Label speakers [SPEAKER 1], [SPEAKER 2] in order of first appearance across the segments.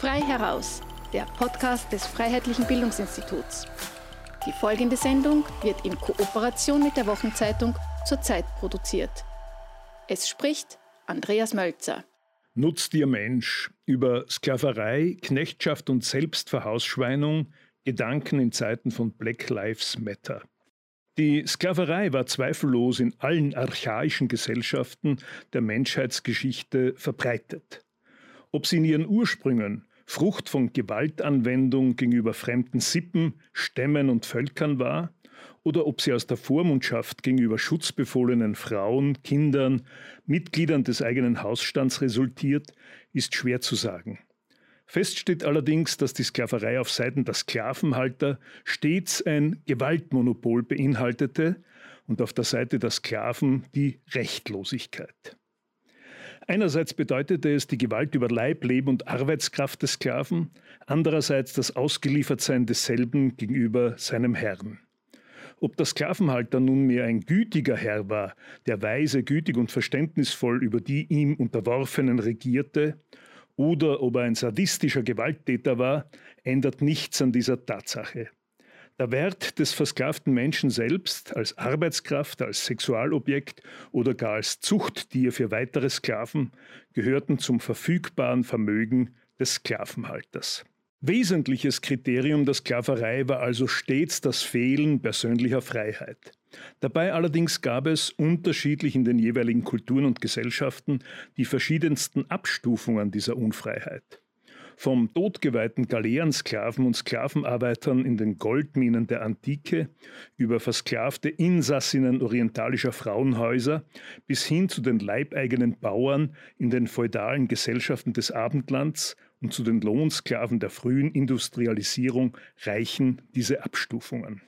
[SPEAKER 1] Frei heraus, der Podcast des Freiheitlichen Bildungsinstituts. Die folgende Sendung wird in Kooperation mit der Wochenzeitung zur Zeit produziert. Es spricht Andreas Mölzer.
[SPEAKER 2] Nutzt ihr Mensch über Sklaverei, Knechtschaft und Selbstverhausschweinung Gedanken in Zeiten von Black Lives Matter. Die Sklaverei war zweifellos in allen archaischen Gesellschaften der Menschheitsgeschichte verbreitet. Ob sie in ihren Ursprüngen Frucht von Gewaltanwendung gegenüber fremden Sippen, Stämmen und Völkern war, oder ob sie aus der Vormundschaft gegenüber schutzbefohlenen Frauen, Kindern, Mitgliedern des eigenen Hausstands resultiert, ist schwer zu sagen. Fest steht allerdings, dass die Sklaverei auf Seiten der Sklavenhalter stets ein Gewaltmonopol beinhaltete und auf der Seite der Sklaven die Rechtlosigkeit. Einerseits bedeutete es die Gewalt über Leib, Leben und Arbeitskraft des Sklaven, andererseits das Ausgeliefertsein desselben gegenüber seinem Herrn. Ob der Sklavenhalter nunmehr ein gütiger Herr war, der weise, gütig und verständnisvoll über die ihm Unterworfenen regierte, oder ob er ein sadistischer Gewalttäter war, ändert nichts an dieser Tatsache. Der Wert des versklavten Menschen selbst als Arbeitskraft, als Sexualobjekt oder gar als Zuchttier für weitere Sklaven gehörten zum verfügbaren Vermögen des Sklavenhalters. Wesentliches Kriterium der Sklaverei war also stets das Fehlen persönlicher Freiheit. Dabei allerdings gab es unterschiedlich in den jeweiligen Kulturen und Gesellschaften die verschiedensten Abstufungen dieser Unfreiheit vom totgeweihten Galeerensklaven und Sklavenarbeitern in den Goldminen der Antike über versklavte Insassinnen orientalischer Frauenhäuser bis hin zu den leibeigenen Bauern in den feudalen Gesellschaften des Abendlands und zu den Lohnsklaven der frühen Industrialisierung reichen diese Abstufungen.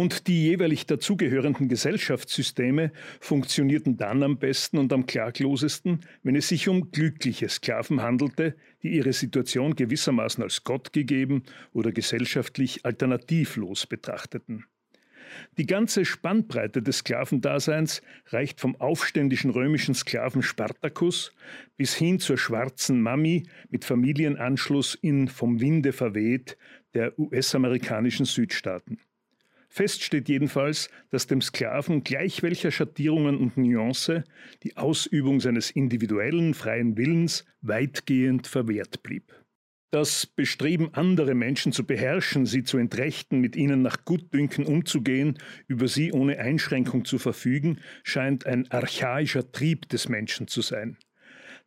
[SPEAKER 2] Und die jeweilig dazugehörenden Gesellschaftssysteme funktionierten dann am besten und am klaglosesten, wenn es sich um glückliche Sklaven handelte, die ihre Situation gewissermaßen als Gott gegeben oder gesellschaftlich alternativlos betrachteten. Die ganze Spannbreite des Sklavendaseins reicht vom aufständischen römischen Sklaven Spartacus bis hin zur schwarzen Mami mit Familienanschluss in vom Winde verweht der US-amerikanischen Südstaaten. Fest steht jedenfalls, dass dem Sklaven gleich welcher Schattierungen und Nuance die Ausübung seines individuellen freien Willens weitgehend verwehrt blieb. Das Bestreben, andere Menschen zu beherrschen, sie zu entrechten, mit ihnen nach Gutdünken umzugehen, über sie ohne Einschränkung zu verfügen, scheint ein archaischer Trieb des Menschen zu sein.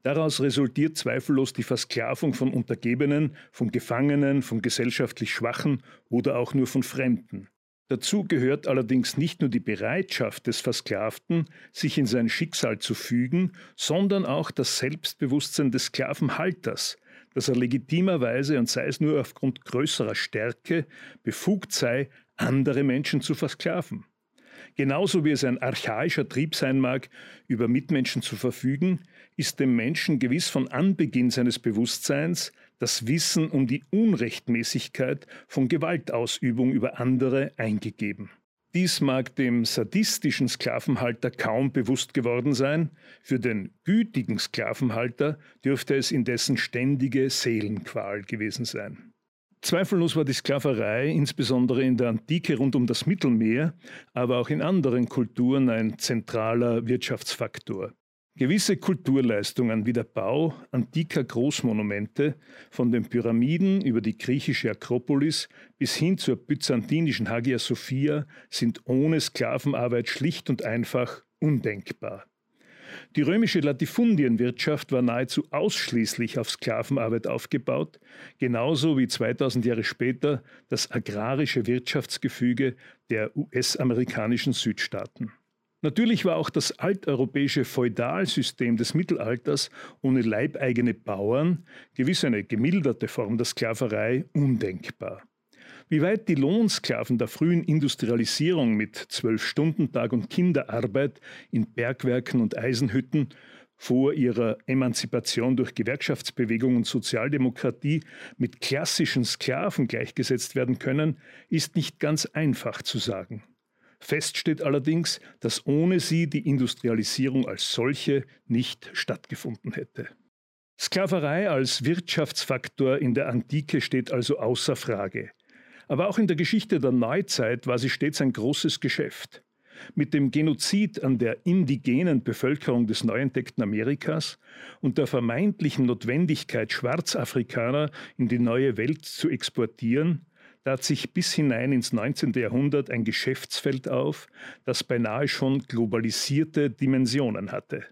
[SPEAKER 2] Daraus resultiert zweifellos die Versklavung von Untergebenen, von Gefangenen, von gesellschaftlich Schwachen oder auch nur von Fremden. Dazu gehört allerdings nicht nur die Bereitschaft des Versklavten, sich in sein Schicksal zu fügen, sondern auch das Selbstbewusstsein des Sklavenhalters, dass er legitimerweise und sei es nur aufgrund größerer Stärke befugt sei, andere Menschen zu versklaven. Genauso wie es ein archaischer Trieb sein mag, über Mitmenschen zu verfügen, ist dem Menschen gewiss von Anbeginn seines Bewusstseins das Wissen um die Unrechtmäßigkeit von Gewaltausübung über andere eingegeben. Dies mag dem sadistischen Sklavenhalter kaum bewusst geworden sein, für den gütigen Sklavenhalter dürfte es indessen ständige Seelenqual gewesen sein. Zweifellos war die Sklaverei insbesondere in der Antike rund um das Mittelmeer, aber auch in anderen Kulturen ein zentraler Wirtschaftsfaktor. Gewisse Kulturleistungen wie der Bau antiker Großmonumente von den Pyramiden über die griechische Akropolis bis hin zur byzantinischen Hagia Sophia sind ohne Sklavenarbeit schlicht und einfach undenkbar. Die römische Latifundienwirtschaft war nahezu ausschließlich auf Sklavenarbeit aufgebaut, genauso wie 2000 Jahre später das agrarische Wirtschaftsgefüge der US-amerikanischen Südstaaten. Natürlich war auch das alteuropäische Feudalsystem des Mittelalters ohne leibeigene Bauern, gewiss eine gemilderte Form der Sklaverei, undenkbar. Wie weit die Lohnsklaven der frühen Industrialisierung mit Zwölf-Stunden-Tag und Kinderarbeit in Bergwerken und Eisenhütten vor ihrer Emanzipation durch Gewerkschaftsbewegung und Sozialdemokratie mit klassischen Sklaven gleichgesetzt werden können, ist nicht ganz einfach zu sagen. Fest steht allerdings, dass ohne sie die Industrialisierung als solche nicht stattgefunden hätte. Sklaverei als Wirtschaftsfaktor in der Antike steht also außer Frage. Aber auch in der Geschichte der Neuzeit war sie stets ein großes Geschäft. Mit dem Genozid an der indigenen Bevölkerung des neu entdeckten Amerikas und der vermeintlichen Notwendigkeit, Schwarzafrikaner in die neue Welt zu exportieren, tat sich bis hinein ins 19. Jahrhundert ein Geschäftsfeld auf, das beinahe schon globalisierte Dimensionen hatte.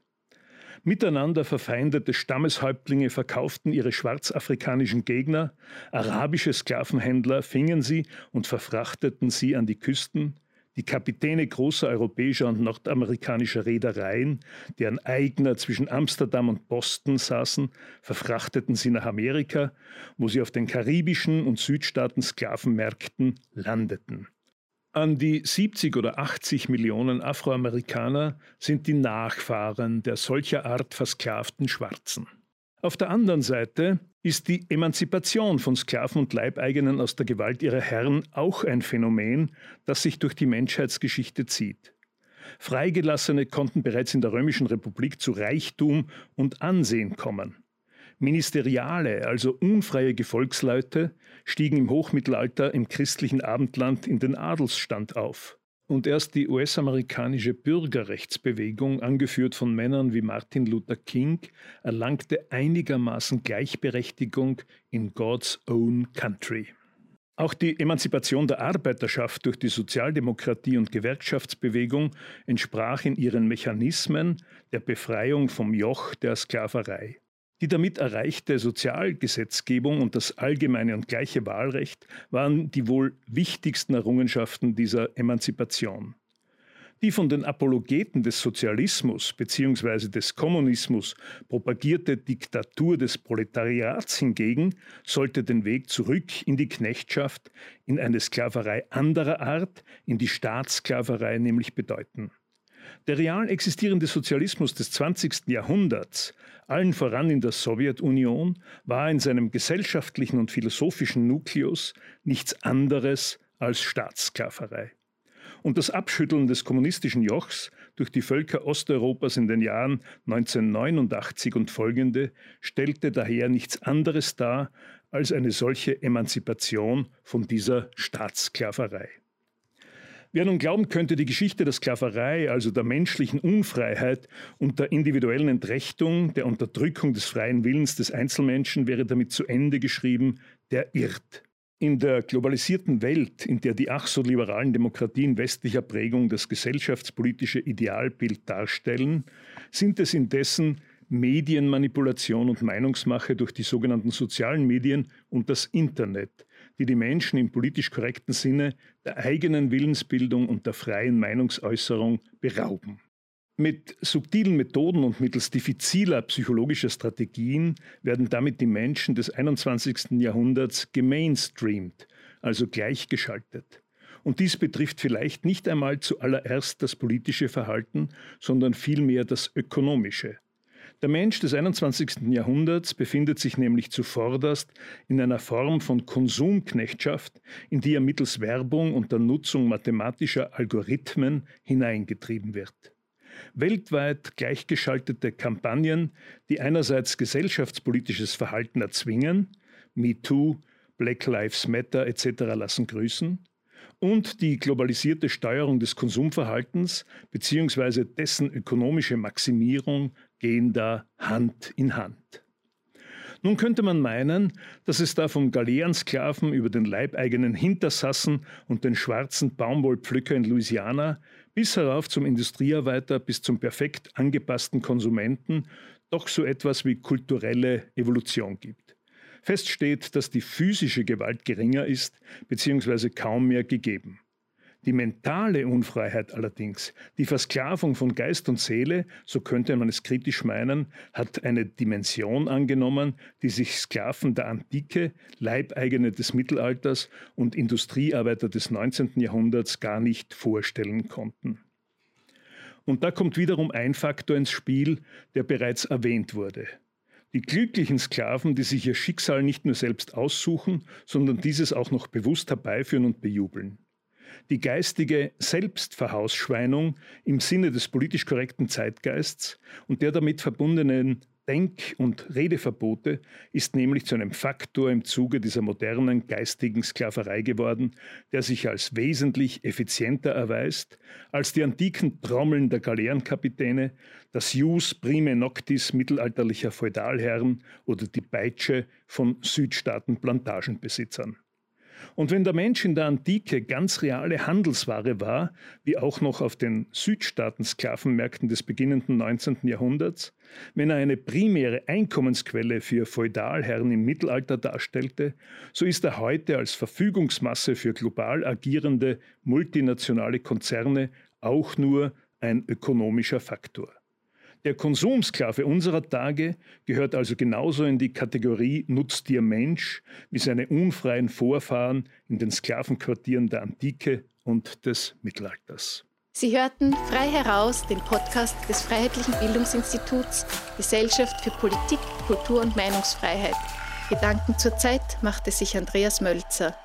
[SPEAKER 2] Miteinander verfeindete Stammeshäuptlinge verkauften ihre schwarzafrikanischen Gegner, arabische Sklavenhändler fingen sie und verfrachteten sie an die Küsten, die Kapitäne großer europäischer und nordamerikanischer Reedereien, deren Eigner zwischen Amsterdam und Boston saßen, verfrachteten sie nach Amerika, wo sie auf den karibischen und Südstaaten Sklavenmärkten landeten. An die 70 oder 80 Millionen Afroamerikaner sind die Nachfahren der solcher Art versklavten Schwarzen. Auf der anderen Seite ist die Emanzipation von Sklaven und Leibeigenen aus der Gewalt ihrer Herren auch ein Phänomen, das sich durch die Menschheitsgeschichte zieht. Freigelassene konnten bereits in der Römischen Republik zu Reichtum und Ansehen kommen. Ministeriale, also unfreie Gefolgsleute, stiegen im Hochmittelalter im christlichen Abendland in den Adelsstand auf. Und erst die US-amerikanische Bürgerrechtsbewegung, angeführt von Männern wie Martin Luther King, erlangte einigermaßen Gleichberechtigung in God's Own Country. Auch die Emanzipation der Arbeiterschaft durch die Sozialdemokratie und Gewerkschaftsbewegung entsprach in ihren Mechanismen der Befreiung vom Joch der Sklaverei. Die damit erreichte Sozialgesetzgebung und das allgemeine und gleiche Wahlrecht waren die wohl wichtigsten Errungenschaften dieser Emanzipation. Die von den Apologeten des Sozialismus bzw. des Kommunismus propagierte Diktatur des Proletariats hingegen sollte den Weg zurück in die Knechtschaft, in eine Sklaverei anderer Art, in die Staatssklaverei nämlich bedeuten. Der real existierende Sozialismus des 20. Jahrhunderts, allen voran in der Sowjetunion, war in seinem gesellschaftlichen und philosophischen Nukleus nichts anderes als Staatssklaverei. Und das Abschütteln des kommunistischen Jochs durch die Völker Osteuropas in den Jahren 1989 und folgende stellte daher nichts anderes dar als eine solche Emanzipation von dieser Staatssklaverei. Wer nun glauben könnte, die Geschichte der Sklaverei, also der menschlichen Unfreiheit und der individuellen Entrechtung, der Unterdrückung des freien Willens des Einzelmenschen wäre damit zu Ende geschrieben, der irrt. In der globalisierten Welt, in der die ach so liberalen Demokratien westlicher Prägung das gesellschaftspolitische Idealbild darstellen, sind es indessen Medienmanipulation und Meinungsmache durch die sogenannten sozialen Medien und das Internet, die die Menschen im politisch korrekten Sinne der eigenen Willensbildung und der freien Meinungsäußerung berauben. Mit subtilen Methoden und mittels diffiziler psychologischer Strategien werden damit die Menschen des 21. Jahrhunderts gemainstreamt, also gleichgeschaltet. Und dies betrifft vielleicht nicht einmal zuallererst das politische Verhalten, sondern vielmehr das ökonomische. Der Mensch des 21. Jahrhunderts befindet sich nämlich zuvorderst in einer Form von Konsumknechtschaft, in die er mittels Werbung und der Nutzung mathematischer Algorithmen hineingetrieben wird. Weltweit gleichgeschaltete Kampagnen, die einerseits gesellschaftspolitisches Verhalten erzwingen, MeToo, Black Lives Matter etc. lassen grüßen, und die globalisierte Steuerung des Konsumverhaltens bzw. dessen ökonomische Maximierung gehen da Hand in Hand. Nun könnte man meinen, dass es da vom Galeerensklaven über den leibeigenen Hintersassen und den schwarzen Baumwollpflücker in Louisiana bis herauf zum Industriearbeiter bis zum perfekt angepassten Konsumenten doch so etwas wie kulturelle Evolution gibt. Fest steht, dass die physische Gewalt geringer ist bzw. kaum mehr gegeben. Die mentale Unfreiheit allerdings, die Versklavung von Geist und Seele, so könnte man es kritisch meinen, hat eine Dimension angenommen, die sich Sklaven der Antike, Leibeigene des Mittelalters und Industriearbeiter des 19. Jahrhunderts gar nicht vorstellen konnten. Und da kommt wiederum ein Faktor ins Spiel, der bereits erwähnt wurde. Die glücklichen Sklaven, die sich ihr Schicksal nicht nur selbst aussuchen, sondern dieses auch noch bewusst herbeiführen und bejubeln die geistige Selbstverhausschweinung im Sinne des politisch korrekten Zeitgeists und der damit verbundenen Denk- und Redeverbote ist nämlich zu einem Faktor im Zuge dieser modernen geistigen Sklaverei geworden, der sich als wesentlich effizienter erweist als die antiken Trommeln der Galeerenkapitäne, das Jus prime noctis mittelalterlicher Feudalherren oder die Peitsche von Südstaaten-Plantagenbesitzern. Und wenn der Mensch in der Antike ganz reale Handelsware war, wie auch noch auf den Südstaaten-Sklavenmärkten des beginnenden 19. Jahrhunderts, wenn er eine primäre Einkommensquelle für Feudalherren im Mittelalter darstellte, so ist er heute als Verfügungsmasse für global agierende multinationale Konzerne auch nur ein ökonomischer Faktor. Der Konsumsklave unserer Tage gehört also genauso in die Kategorie Nutztier Mensch wie seine unfreien Vorfahren in den Sklavenquartieren der Antike und des Mittelalters.
[SPEAKER 1] Sie hörten frei heraus den Podcast des Freiheitlichen Bildungsinstituts Gesellschaft für Politik, Kultur und Meinungsfreiheit. Gedanken zur Zeit machte sich Andreas Mölzer.